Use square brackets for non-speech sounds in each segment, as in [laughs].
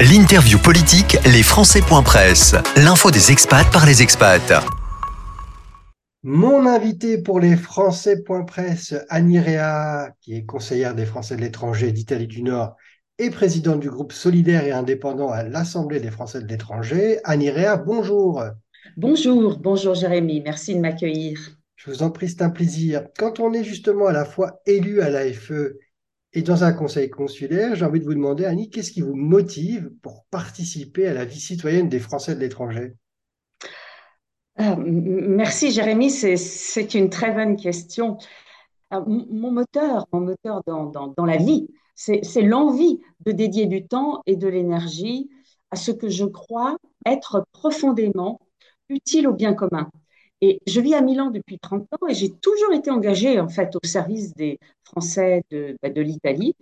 L'interview politique, les Français.presse. L'info des expats par les expats. Mon invité pour les Français.presse, Annie Réa, qui est conseillère des Français de l'étranger d'Italie du Nord et présidente du groupe solidaire et indépendant à l'Assemblée des Français de l'étranger. Annie Réa, bonjour. Bonjour, bonjour Jérémy, merci de m'accueillir. Je vous en prie, c'est un plaisir. Quand on est justement à la fois élu à l'AFE et dans un conseil consulaire, j'ai envie de vous demander, Annie, qu'est-ce qui vous motive pour participer à la vie citoyenne des Français de l'étranger? Ah, Merci Jérémy, c'est une très bonne question. Ah, mon moteur, mon moteur dans, dans la vie, c'est l'envie de dédier du temps et de l'énergie à ce que je crois être profondément utile au bien commun. Et je vis à Milan depuis 30 ans et j'ai toujours été engagée en fait au service des Français de, bah, de l'Italie,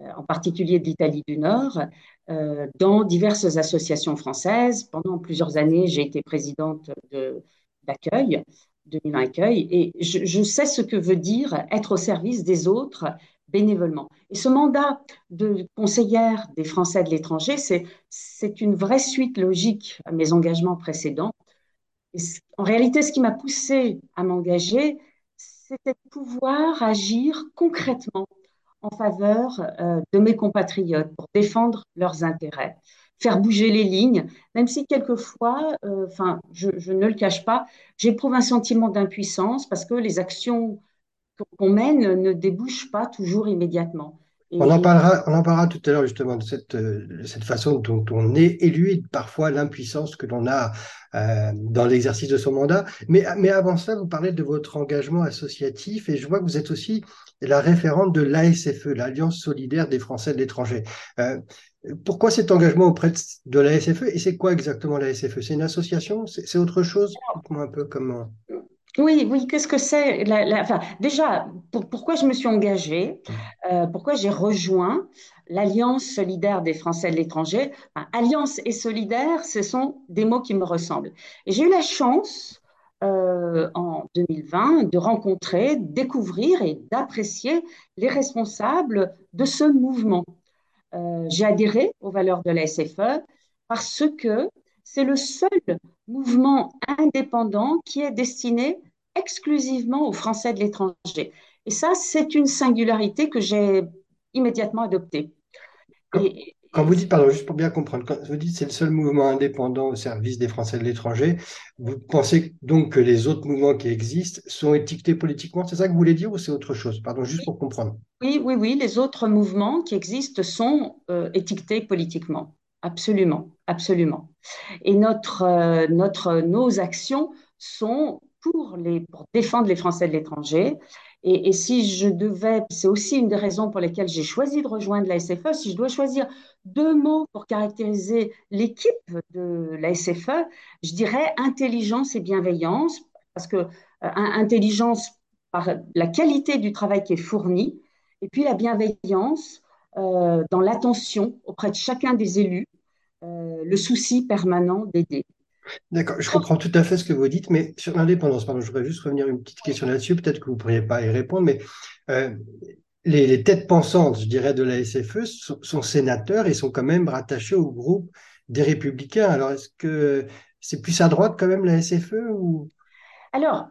euh, en particulier de l'Italie du Nord, euh, dans diverses associations françaises. Pendant plusieurs années, j'ai été présidente d'accueil, de, Milan Accueil, et je, je, sais ce que veut dire être au service des autres bénévolement. Et ce mandat de conseillère des Français de l'étranger, c'est une vraie suite logique à mes engagements précédents en réalité, ce qui m'a poussé à m'engager, c'était de pouvoir agir concrètement en faveur euh, de mes compatriotes pour défendre leurs intérêts, faire bouger les lignes, même si quelquefois, euh, je, ne le cache pas, j'éprouve un sentiment d'impuissance parce que les actions qu'on mène ne débouchent pas toujours immédiatement. On en, parlera, on en parlera tout à l'heure justement de cette, euh, cette façon dont on est élu et parfois l'impuissance que l'on a euh, dans l'exercice de son mandat. Mais, mais avant ça, vous parlez de votre engagement associatif et je vois que vous êtes aussi la référente de l'ASFE, l'Alliance solidaire des Français de l'étranger. Euh, pourquoi cet engagement auprès de l'ASFE et c'est quoi exactement l'ASFE C'est une association? C'est autre chose? Dites-moi un peu comment. Oui, oui, qu'est-ce que c'est enfin, Déjà, pourquoi je me suis engagée, euh, pourquoi j'ai rejoint l'Alliance solidaire des Français de l'étranger? Alliance et solidaire, ce sont des mots qui me ressemblent. Et j'ai eu la chance euh, en 2020 de rencontrer, découvrir et d'apprécier les responsables de ce mouvement. Euh, j'ai adhéré aux valeurs de la SFE parce que c'est le seul mouvement indépendant qui est destiné exclusivement aux Français de l'étranger. Et ça, c'est une singularité que j'ai immédiatement adoptée. Quand, vous dites, pardon, juste pour bien comprendre, quand vous dites c'est le seul mouvement indépendant au service des Français de l'étranger, vous pensez donc que les autres mouvements qui existent sont étiquetés politiquement C'est ça que vous voulez dire ou c'est autre chose? Pardon, juste pour comprendre. Oui, oui, oui, les autres mouvements qui existent sont euh, étiquetés politiquement. Absolument, absolument. Et notre, euh, notre, nos actions sont pour, les, pour défendre les Français de l'étranger. Et, si je devais, c'est aussi une des raisons pour lesquelles j'ai choisi de rejoindre la SFE, si je dois choisir deux mots pour caractériser l'équipe de la SFE, je dirais intelligence et bienveillance, parce que euh, intelligence par la qualité du travail qui est fourni, et puis la bienveillance euh, dans l'attention auprès de chacun des élus, euh, le souci permanent d'aider. D'accord, je comprends tout à fait ce que vous dites, mais sur l'indépendance, pardon, je voudrais juste revenir une petite question là-dessus, peut-être que vous ne pourriez pas y répondre, mais euh, les, têtes pensantes, je dirais, de la SFE sont, sénateurs et sont quand même rattachés au groupe des Républicains. Alors, est-ce que c'est plus à droite quand même la SFE ou... Alors,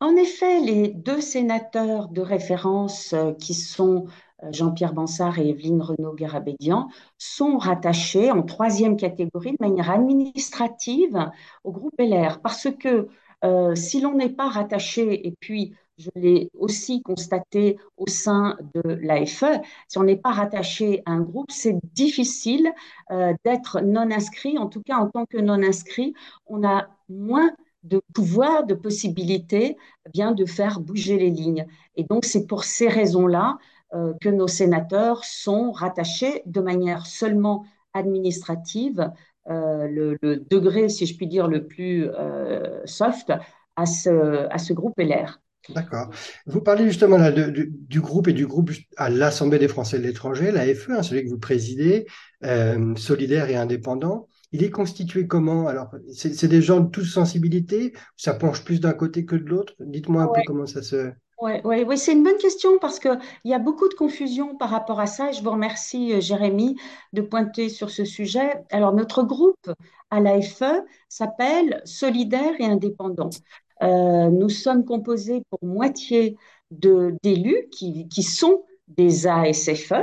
en effet, les deux sénateurs de référence euh, qui sont Jean-Pierre Bansard et Evelyne Renaud-Garabédian sont rattachés en troisième catégorie de manière administrative au groupe LR parce que euh, si l'on n'est pas rattaché, et puis je l'ai aussi constaté au sein de l'AFE, si on n'est pas rattaché à un groupe, c'est difficile d'être non inscrit. En tout cas, en tant que non inscrit, on a moins de pouvoir, de possibilité eh bien de faire bouger les lignes. Et donc, c'est pour ces raisons-là euh, que nos sénateurs sont rattachés de manière seulement administrative, euh, le, degré, si je puis dire, le plus euh, soft à ce, à ce groupe LR. D'accord. Vous parlez justement là du groupe et du groupe à l'Assemblée des Français de l'étranger, l'AFE, hein, celui que vous présidez, solidaire et indépendant. Il est constitué comment? Alors, c'est des gens de toute sensibilité? Ça penche plus d'un côté que de l'autre? Dites-moi un peu comment ça se... Oui, ouais, ouais, c'est une bonne question parce qu'il y a beaucoup de confusion par rapport à ça et je vous remercie, euh, Jérémy, de pointer sur ce sujet. Alors, notre groupe à l'AFE s'appelle Solidaires et Indépendants. Euh, nous sommes composés pour moitié d'élus qui, qui sont des ASFE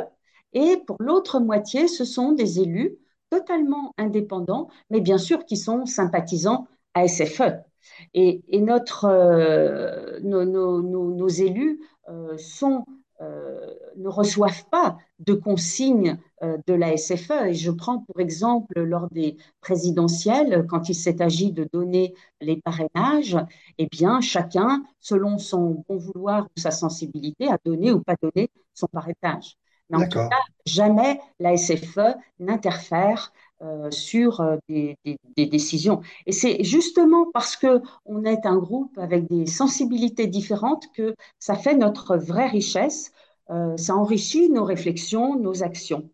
et pour l'autre moitié, ce sont des élus totalement indépendants, mais bien sûr qui sont sympathisants ASFE. Et, et notre, euh, nos, nos, nos, nos, élus euh, sont, euh, ne reçoivent pas de consignes de la SFE. Et je prends pour exemple lors des présidentielles, quand il s'est agi de donner les parrainages, eh bien chacun, selon son bon vouloir ou sa sensibilité, a donné ou pas donné son parrainage. Mais en tout cas, jamais la SFE n'interfère euh, sur euh, des, des, des, décisions. Et c'est justement parce que on est un groupe avec des sensibilités différentes que ça fait notre vraie richesse. Euh, ça enrichit nos réflexions, nos actions.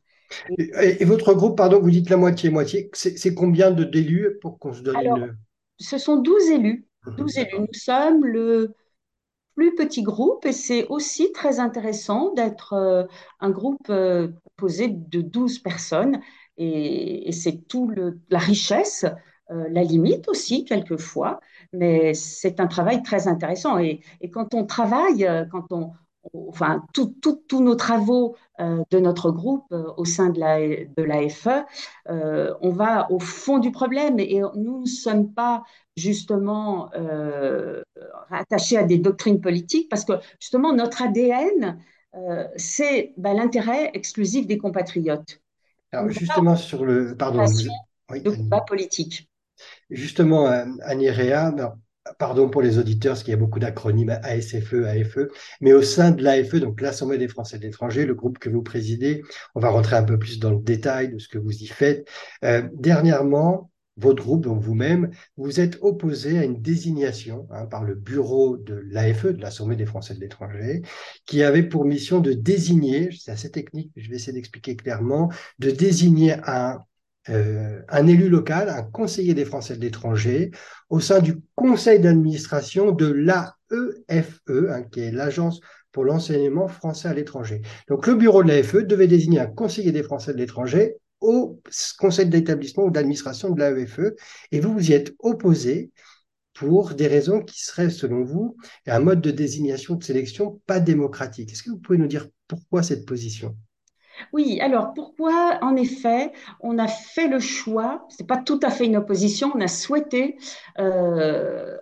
Et, et, votre groupe, pardon, vous dites la moitié-moitié, c'est combien de d'élus pour qu'on se donne Alors, une... Ce sont 12 élus. 12 élus. Nous sommes le plus petit groupe et c'est aussi très intéressant d'être euh, un groupe composé de 12 personnes et, c'est tout le, la richesse, euh, la limite aussi quelquefois, mais c'est un travail très intéressant. Et, quand on travaille, euh, quand on, enfin, tous nos travaux euh, de notre groupe au sein de la, de l'AFE, euh, on va au fond du problème et nous ne sommes pas justement attachés à des doctrines politiques parce que justement notre ADN, c'est ben, l'intérêt exclusif des compatriotes. Alors, justement, sur le. Pardon. Vous... Oui, de combat politique. Justement, Annie Réa, pardon pour les auditeurs, parce qu'il y a beaucoup d'acronymes ASFE, AFE, mais au sein de l'AFE, donc l'Assemblée des Français de l'étranger, le groupe que vous présidez, on va rentrer un peu plus dans le détail de ce que vous y faites. Euh, dernièrement, votre groupe, donc vous-même, vous êtes opposé à une désignation hein, par le bureau de l'AFE, de l'Assemblée des Français de l'étranger, qui avait pour mission de désigner, c'est assez technique, je vais essayer d'expliquer clairement, de désigner un euh, un élu local, un conseiller des Français de l'étranger, au sein du conseil d'administration de l'AEFE, hein, qui est l'Agence pour l'enseignement français à l'étranger. Donc le bureau de l'AFE devait désigner un conseiller des Français de l'étranger au conseil d'établissement ou d'administration de l'AEFE, et vous vous y êtes opposé pour des raisons qui seraient, selon vous, un mode de désignation de sélection pas démocratique. Est-ce que vous pouvez nous dire pourquoi cette position? Oui, alors pourquoi, en effet, on a fait le choix, ce n'est pas tout à fait une opposition, on a souhaité euh,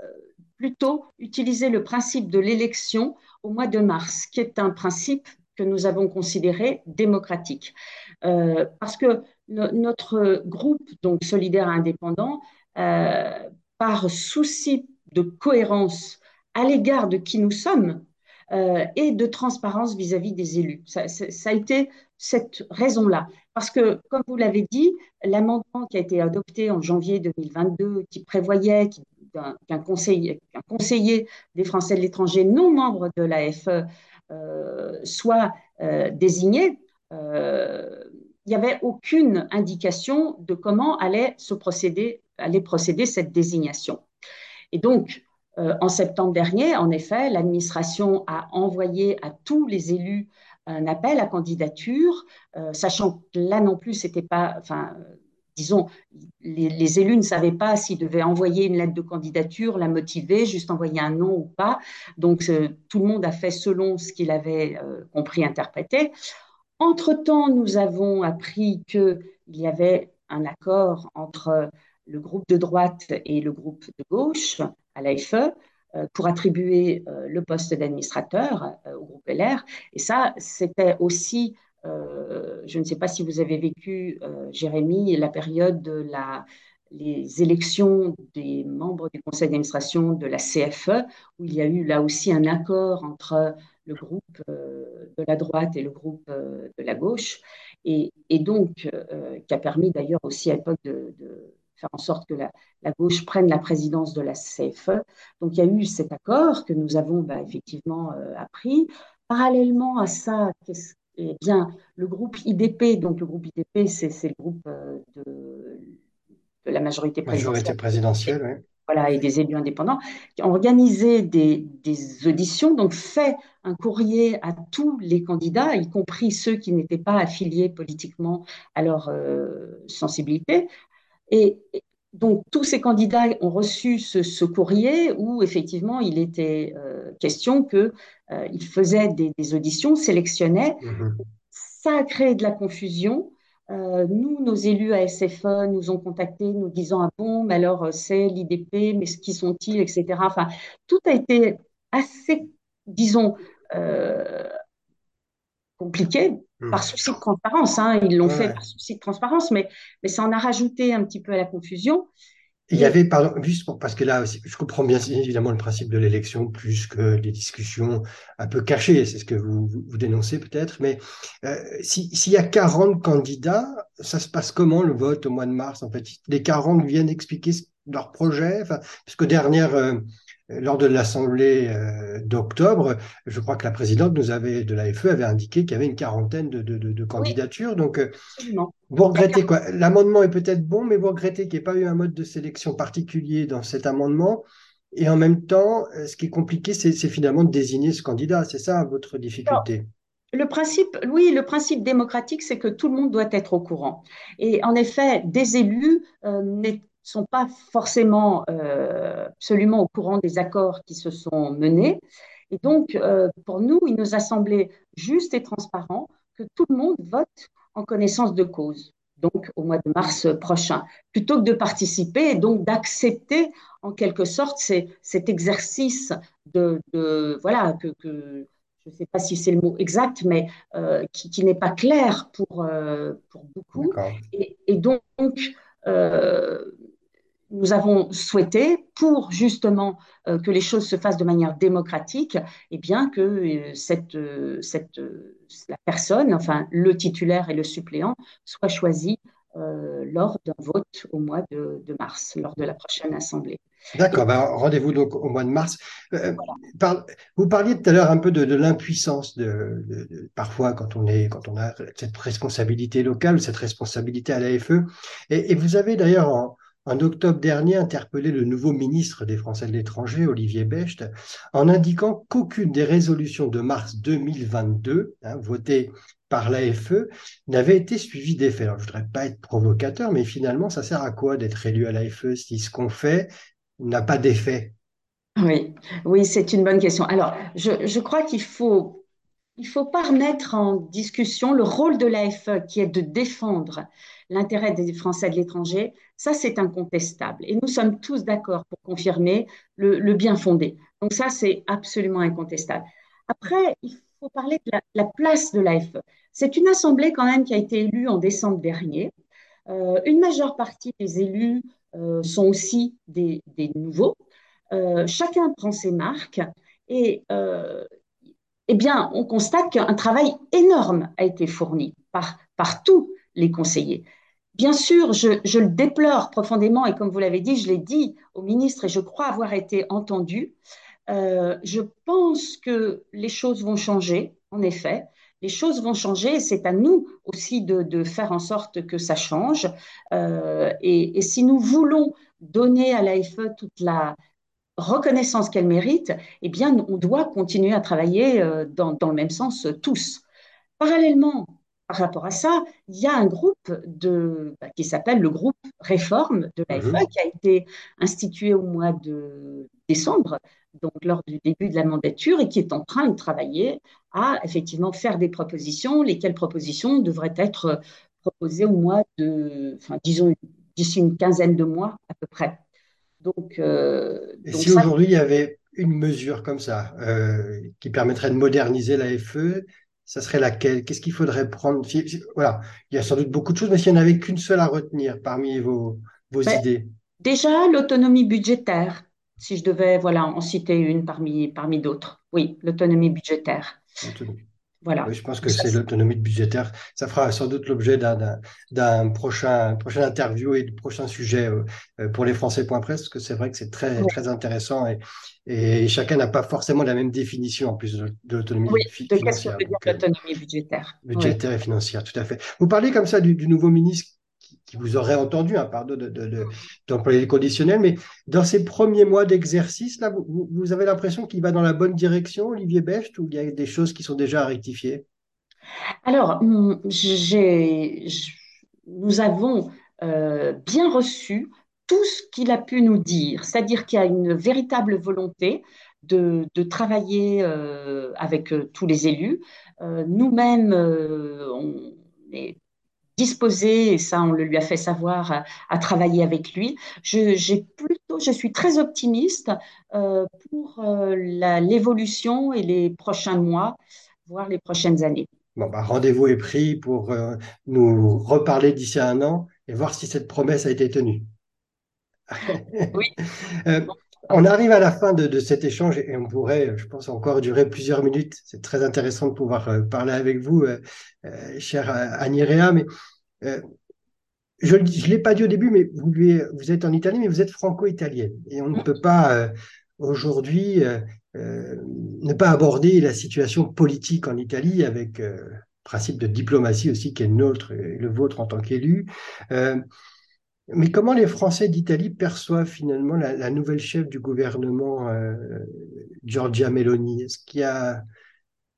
plutôt utiliser le principe de l'élection au mois de mars, qui est un principe que nous avons considéré démocratique. Euh, parce que no notre groupe, donc solidaire indépendant, euh, par souci de cohérence à l'égard de qui nous sommes, euh, et de transparence vis-à-vis -vis des élus. Ça, a été cette raison-là. Parce que, comme vous l'avez dit, l'amendement qui a été adopté en janvier 2022, qui prévoyait qu'un qu conseiller, des Français de l'étranger non membre de l'AFE euh, soit désigné, il n'y avait aucune indication de comment allait, se procéder, cette désignation. Et donc, euh, en septembre dernier, en effet, l'administration a envoyé à tous les élus un appel à candidature, euh, sachant que là non plus, c'était pas, enfin, disons, les, élus ne savaient pas s'ils devaient envoyer une lettre de candidature, la motiver, juste envoyer un nom ou pas. Donc, euh, tout le monde a fait selon ce qu'il avait compris, interprété. Entre-temps, nous avons appris qu'il y avait un accord entre le groupe de droite et le groupe de gauche à l'AFE euh, pour attribuer euh, le poste d'administrateur euh, au groupe LR. Et ça, c'était aussi, je ne sais pas si vous avez vécu, Jérémy, la période de la, les élections des membres du conseil d'administration de la CFE, où il y a eu là aussi un accord entre le groupe de la droite et le groupe de la gauche, et, et donc qui a permis d'ailleurs aussi à l'époque de, de faire en sorte que la, la, gauche prenne la présidence de la CFE. Donc il y a eu cet accord que nous avons bah, effectivement euh, appris. Parallèlement à ça, eh bien, le groupe IDP, donc le groupe IDP, c'est le groupe euh, de, de, la majorité présidentielle. Majorité présidentielle, oui. Voilà, et des élus indépendants, qui ont organisé des, auditions, donc fait un courrier à tous les candidats, y compris ceux qui n'étaient pas affiliés politiquement à leur sensibilité. Et, donc, tous ces candidats ont reçu ce, courrier où, effectivement, il était question qu'ils faisaient des, auditions, sélectionnaient. Mmh Ça a créé de la confusion. Euh, nous, nos élus à SFE nous ont contactés nous disant Ah bon, mais alors euh, c'est l'IDP, mais qui sont-ils, etc. Enfin, tout a été assez, disons, euh, compliqué par souci de transparence. Hein. Ils l'ont fait par souci de transparence, mais, mais ça en a rajouté un petit peu à la confusion. Il y avait, pardon, juste parce que là, je comprends bien évidemment le principe de l'élection plus que des discussions un peu cachées, c'est ce que vous, vous, dénoncez peut-être, mais euh, s'il y a 40 candidats, ça se passe comment le vote au mois de mars En fait, les 40 viennent expliquer leur projet, parce que dernière, euh, lors de l'Assemblée euh, d'octobre, je crois que la présidente nous avait, de l'AFE avait indiqué qu'il y avait une quarantaine de, candidatures. Donc, euh, vous regrettez quoi? L'amendement est peut-être bon, mais vous regrettez qu'il n'y ait pas eu un mode de sélection particulier dans cet amendement. Et en même temps, euh, ce qui est compliqué, c'est finalement de désigner ce candidat. C'est ça votre difficulté? Le principe, oui, le principe démocratique, c'est que tout le monde doit être au courant. Et en effet, des élus sont pas forcément euh, absolument au courant des accords qui se sont menés. Et donc, euh, pour nous, il nous a semblé juste et transparent que tout le monde vote en connaissance de cause, donc au mois de mars prochain, plutôt que de participer et donc d'accepter en quelque sorte cet exercice de, voilà, que, je ne sais pas si c'est le mot exact, mais euh, qui, n'est pas clair pour, pour beaucoup. Et, et, donc, nous avons souhaité, pour justement euh, que les choses se fassent de manière démocratique, et eh bien que euh, cette, euh, cette, la personne, enfin le titulaire et le suppléant, soient choisis lors d'un vote au mois de, mars, lors de la prochaine assemblée. D'accord, ben, rendez-vous donc au mois de mars. vous parliez tout à l'heure un peu de, l'impuissance de, parfois quand on est quand on a cette responsabilité locale, cette responsabilité à l'AFE. Et, et vous avez d'ailleurs en, en octobre dernier interpellé le nouveau ministre des Français de l'étranger, Olivier Becht, en indiquant qu'aucune des résolutions de mars 2022, hein, votées par l'AFE, n'avait été suivie d'effet. Alors, je ne voudrais pas être provocateur, mais finalement, ça sert à quoi d'être élu à l'AFE si ce qu'on fait n'a pas d'effet? Oui, oui, c'est une bonne question. Alors, je, je crois qu'il faut il ne faut pas remettre en discussion le rôle de l'AFE qui est de défendre l'intérêt des Français de l'étranger. Ça, c'est incontestable. Et nous sommes tous d'accord pour confirmer le, bien fondé. Donc ça, c'est absolument incontestable. Après, il faut parler de la, place de l'AFE. C'est une assemblée quand même qui a été élue en décembre dernier. Euh, une majeure partie des élus euh, sont aussi des, nouveaux. Euh, chacun prend ses marques et eh bien, on constate qu'un travail énorme a été fourni par, par tous les conseillers. Bien sûr, je, le déplore profondément et comme vous l'avez dit, je l'ai dit au ministre et je crois avoir été entendu. Euh, je pense que les choses vont changer, en effet. Les choses vont changer et c'est à nous aussi de, faire en sorte que ça change. Euh, et, si nous voulons donner à l'AFE toute la, reconnaissance qu'elle mérite, eh bien, on doit continuer à travailler euh, dans, le même sens euh, tous. Parallèlement, par rapport à ça, il y a un groupe de, bah, qui s'appelle le groupe Réforme de l'AFE mhm. qui a été institué au mois de décembre, donc lors du début de la mandature, et qui est en train de travailler à effectivement faire des propositions, lesquelles propositions devraient être proposées au mois de, enfin, disons, d'ici une quinzaine de mois à peu près. Donc, euh, Et si aujourd'hui il y avait une mesure comme ça euh, qui permettrait de moderniser l'AFE, ça serait laquelle? Qu'est-ce qu'il faudrait prendre? Voilà, il y a sans doute beaucoup de choses, mais s'il n'y en avait qu'une seule à retenir parmi vos, vos ben, idées. Déjà, l'autonomie budgétaire, si je devais voilà, en citer une parmi, parmi d'autres. Oui, l'autonomie budgétaire. Oui, je pense que c'est l'autonomie budgétaire. Ça fera sans doute l'objet d'un prochain, prochain interview et de prochains sujets euh, euh, pour les Français.press, parce que c'est vrai que c'est très, très intéressant et, et chacun n'a pas forcément la même définition en plus de, l'autonomie oui, financière. Euh, l'autonomie budgétaire. Budgétaire et financière, tout à fait. Vous parlez comme ça du, nouveau ministre vous aurait entendu, hein, pardon d'employer de, les conditionnels, mais dans ces premiers mois d'exercice, là, vous, vous, avez l'impression qu'il va dans la bonne direction, Olivier Becht, ou il y a des choses qui sont déjà à rectifier Alors, hum, nous avons euh, bien reçu tout ce qu'il a pu nous dire, c'est-à-dire qu'il y a une véritable volonté de, travailler euh, avec euh, tous les élus. Nous-mêmes, on est disposé, et ça on le lui a fait savoir, à, travailler avec lui. Je, j'ai plutôt, je suis très optimiste pour l'évolution et les prochains mois, voire les prochaines années. Bon, bah, rendez-vous est pris pour nous reparler d'ici un an et voir si cette promesse a été tenue. Oui. [laughs] Euh, on arrive à la fin de, cet échange et on pourrait, je pense, encore durer plusieurs minutes. C'est très intéressant de pouvoir euh, parler avec vous, euh, cher Anirea, mais je ne l'ai pas dit au début, mais vous, vous, êtes en Italie, mais vous êtes franco-italienne. Et on ne peut pas aujourd'hui ne pas aborder la situation politique en Italie avec principe de diplomatie aussi qui est le nôtre et le vôtre en tant qu'élu. Mais comment les Français d'Italie perçoivent finalement la, nouvelle chef du gouvernement, euh, Giorgia Meloni? Est-ce qu'il y a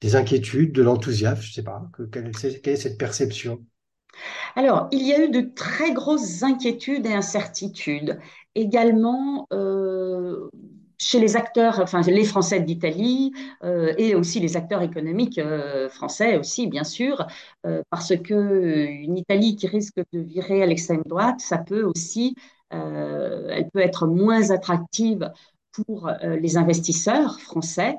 des inquiétudes, de l'enthousiasme? Je ne sais pas. quelle, est cette perception? Alors, il y a eu de très grosses inquiétudes et incertitudes. Également, euh, chez les acteurs, enfin les Français d'Italie euh, et aussi les acteurs économiques euh, français aussi, bien sûr, euh, parce que une Italie qui risque de virer à l'extrême droite, ça peut aussi, elle peut être moins attractive pour les investisseurs français.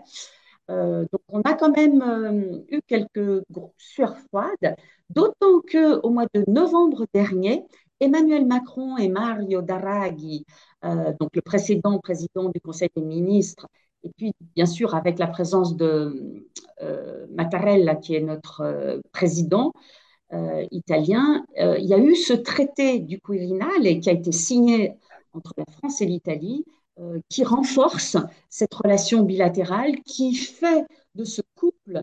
donc on a quand même eu quelques sueurs froides, d'autant que au mois de novembre dernier, Emmanuel Macron et Mario Draghi euh, donc le précédent président du Conseil des ministres, et puis bien sûr avec la présence de euh, Mattarella, qui est notre euh, président italien, il y a eu ce traité du Quirinal et qui a été signé entre la France et l'Italie, qui renforce cette relation bilatérale, qui fait de ce couple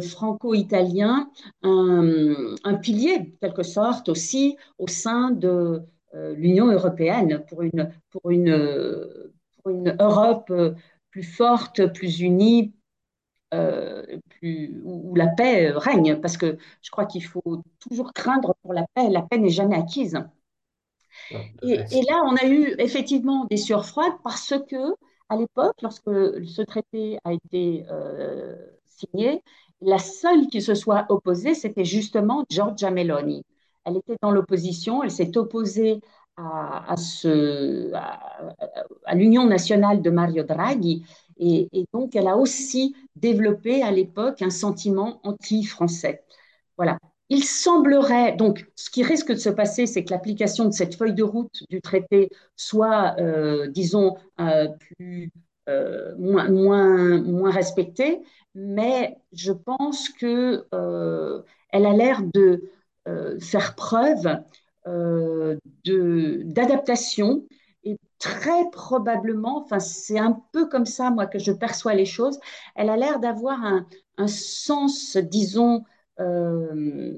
franco-italien un, un, pilier, quelque sorte, aussi au sein de, euh, l'Union européenne, pour une, pour une, pour une Europe plus forte, plus unie, euh, plus, où, la paix règne, parce que je crois qu'il faut toujours craindre pour la paix. La paix n'est jamais acquise. Et, là, on a eu effectivement des sueurs froides parce que, à l'époque, lorsque ce traité a été euh, signé, la seule qui se soit opposée, c'était justement Giorgia Meloni elle était dans l'opposition, elle s'est opposée à, l'Union nationale de Mario Draghi et, donc elle a aussi développé à l'époque un sentiment anti-français. Voilà. Il semblerait, donc ce qui risque de se passer, c'est que l'application de cette feuille de route du traité soit, euh, disons, euh, plus, euh, moins, moins, moins respectée, mais je pense qu'elle a l'air de euh, faire preuve euh, d'adaptation et très probablement, enfin c'est un peu comme ça moi que je perçois les choses, elle a l'air d'avoir un, sens, disons, euh,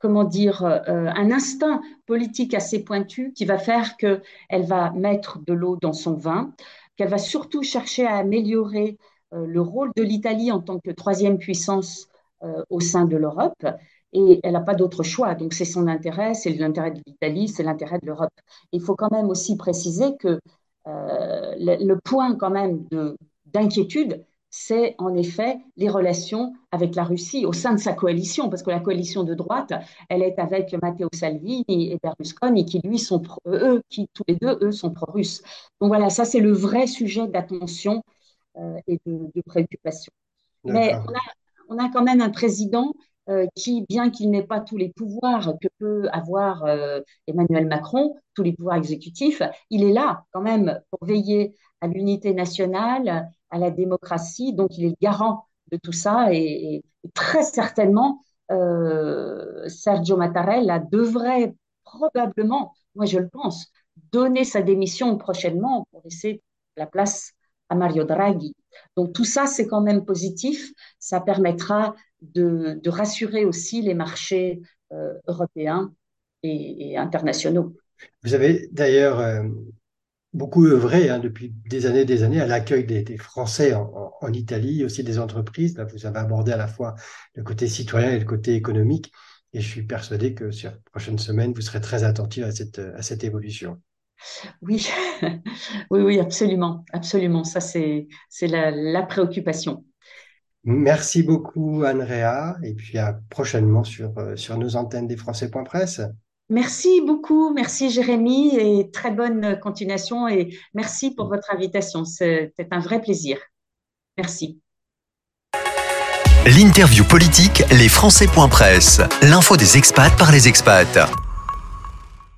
comment dire, un instinct politique assez pointu qui va faire qu'elle va mettre de l'eau dans son vin, qu'elle va surtout chercher à améliorer le rôle de l'Italie en tant que troisième puissance au sein de l'Europe et elle n'a pas d'autre choix. Donc c'est son intérêt, c'est l'intérêt de l'Italie, c'est l'intérêt de l'Europe. Il faut quand même aussi préciser que euh, le, point quand même d'inquiétude, c'est en effet les relations avec la Russie au sein de sa coalition, parce que la coalition de droite, elle est avec Matteo Salvini et Berlusconi, qui lui sont eux, qui tous les deux, eux, sont pro-russes. Donc voilà, ça c'est le vrai sujet d'attention euh, et de, préoccupation. Mais on a, on a, quand même un président euh, qui, bien qu'il n'ait pas tous les pouvoirs que peut avoir euh, Emmanuel Macron, tous les pouvoirs exécutifs, il est là quand même pour veiller à l'unité nationale, à la démocratie, donc il est le garant de tout ça et, très certainement euh, Sergio Mattarella devrait probablement, moi je le pense, donner sa démission prochainement pour laisser la place à Mario Draghi. Donc tout ça, c'est quand même positif. Ça permettra de, rassurer aussi les marchés euh, européens et, internationaux. Vous avez d'ailleurs euh, beaucoup œuvré hein, depuis des années et des années à l'accueil des, Français en, Italie, aussi des entreprises. Là, vous avez abordé à la fois le côté citoyen et le côté économique. Et je suis persuadé que sur les prochaines semaines, vous serez très attentif à cette, à cette évolution. Oui, [laughs] oui, oui, absolument, absolument. Ça, c'est la, la préoccupation. Merci beaucoup, Andrea, et puis à prochainement sur, euh, sur nos antennes des Français.presse. Merci beaucoup, merci Jérémy, et très bonne continuation, et merci pour votre invitation. C'était un vrai plaisir. Merci. L'interview politique, les Français.presse, l'info des expats par les expats.